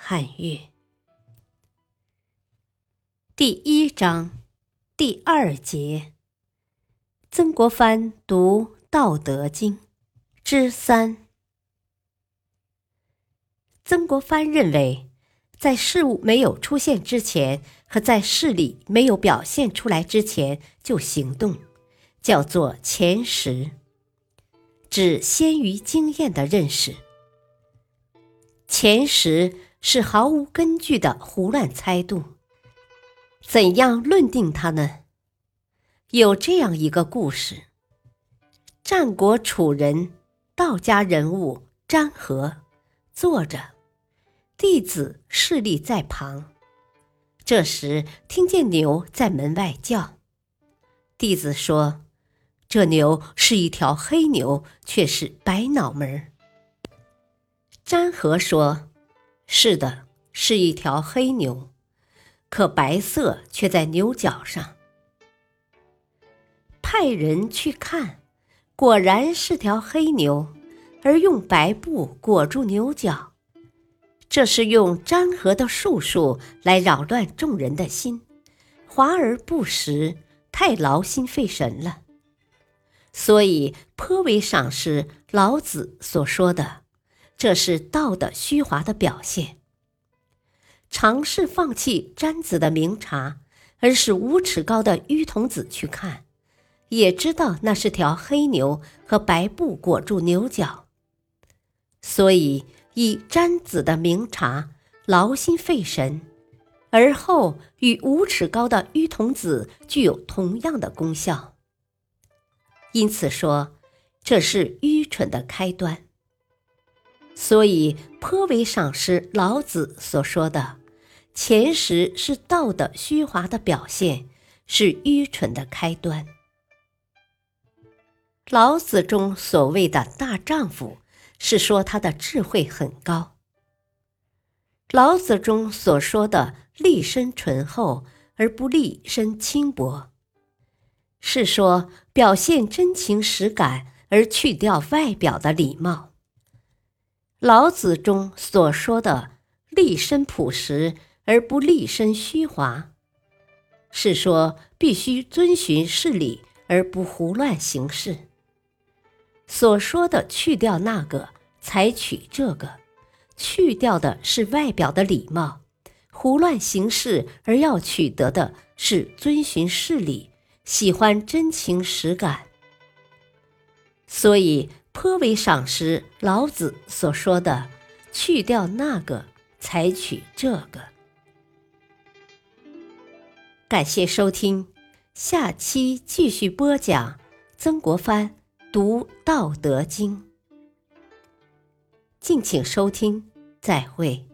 汉乐。第一章第二节，曾国藩读《道德经》之三。曾国藩认为，在事物没有出现之前。和在事理没有表现出来之前就行动，叫做前识，指先于经验的认识。前识是毫无根据的胡乱猜度。怎样论定它呢？有这样一个故事：战国楚人道家人物詹和坐着，弟子侍立在旁。这时，听见牛在门外叫。弟子说：“这牛是一条黑牛，却是白脑门。”詹和说：“是的，是一条黑牛，可白色却在牛角上。”派人去看，果然是条黑牛，而用白布裹住牛角。这是用粘合的术数来扰乱众人的心，华而不实，太劳心费神了。所以颇为赏识老子所说的，这是道的虚华的表现。尝试放弃詹子的明察，而使五尺高的于童子去看，也知道那是条黑牛和白布裹住牛角，所以。以詹子的明察劳心费神，而后与五尺高的于童子具有同样的功效。因此说，这是愚蠢的开端。所以颇为赏识老子所说的：“前识是道的虚华的表现，是愚蠢的开端。”老子中所谓的大丈夫。是说他的智慧很高。老子中所说的“立身醇厚而不立身轻薄”，是说表现真情实感而去掉外表的礼貌。老子中所说的“立身朴实而不立身虚华”，是说必须遵循事理而不胡乱行事。所说的去掉那个，采取这个，去掉的是外表的礼貌，胡乱行事而要取得的是遵循事理，喜欢真情实感。所以颇为赏识老子所说的“去掉那个，采取这个”。感谢收听，下期继续播讲曾国藩。读《道德经》，敬请收听，再会。